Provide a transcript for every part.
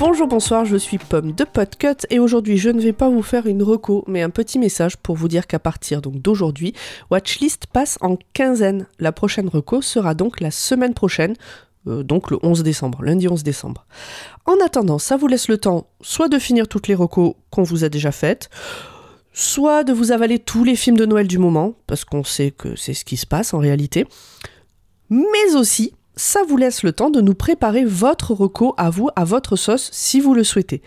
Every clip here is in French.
Bonjour, bonsoir, je suis Pomme de Podcut et aujourd'hui je ne vais pas vous faire une reco mais un petit message pour vous dire qu'à partir donc d'aujourd'hui, Watchlist passe en quinzaine. La prochaine reco sera donc la semaine prochaine, euh, donc le 11 décembre, lundi 11 décembre. En attendant, ça vous laisse le temps soit de finir toutes les recos qu'on vous a déjà faites, soit de vous avaler tous les films de Noël du moment, parce qu'on sait que c'est ce qui se passe en réalité, mais aussi ça vous laisse le temps de nous préparer votre reco à vous, à votre sauce, si vous le souhaitez.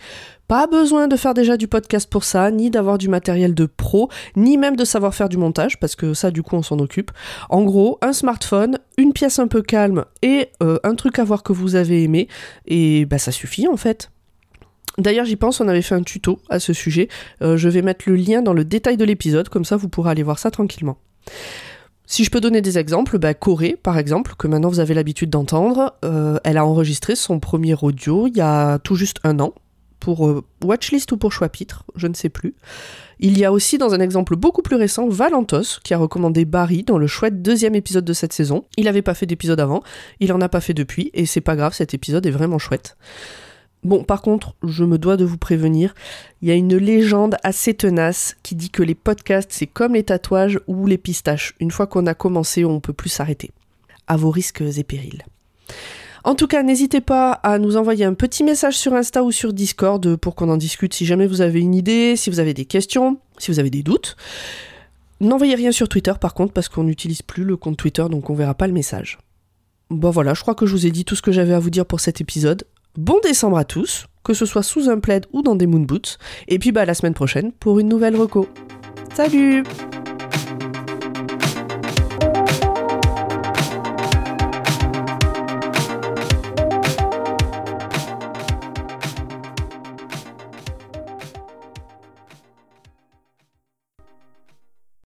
Pas besoin de faire déjà du podcast pour ça, ni d'avoir du matériel de pro, ni même de savoir faire du montage, parce que ça, du coup, on s'en occupe. En gros, un smartphone, une pièce un peu calme et euh, un truc à voir que vous avez aimé, et bah ça suffit en fait. D'ailleurs, j'y pense, on avait fait un tuto à ce sujet. Euh, je vais mettre le lien dans le détail de l'épisode, comme ça vous pourrez aller voir ça tranquillement. Si je peux donner des exemples, bah, Corée, par exemple, que maintenant vous avez l'habitude d'entendre, euh, elle a enregistré son premier audio il y a tout juste un an, pour euh, Watchlist ou pour Choix-Pitre, je ne sais plus. Il y a aussi, dans un exemple beaucoup plus récent, Valentos, qui a recommandé Barry dans le chouette deuxième épisode de cette saison. Il n'avait pas fait d'épisode avant, il en a pas fait depuis, et c'est pas grave, cet épisode est vraiment chouette. Bon, par contre, je me dois de vous prévenir, il y a une légende assez tenace qui dit que les podcasts, c'est comme les tatouages ou les pistaches. Une fois qu'on a commencé, on peut plus s'arrêter. À vos risques et périls. En tout cas, n'hésitez pas à nous envoyer un petit message sur Insta ou sur Discord pour qu'on en discute si jamais vous avez une idée, si vous avez des questions, si vous avez des doutes. N'envoyez rien sur Twitter par contre parce qu'on n'utilise plus le compte Twitter donc on verra pas le message. Bon voilà, je crois que je vous ai dit tout ce que j'avais à vous dire pour cet épisode. Bon décembre à tous, que ce soit sous un plaid ou dans des moon boots, et puis bah la semaine prochaine pour une nouvelle reco. Salut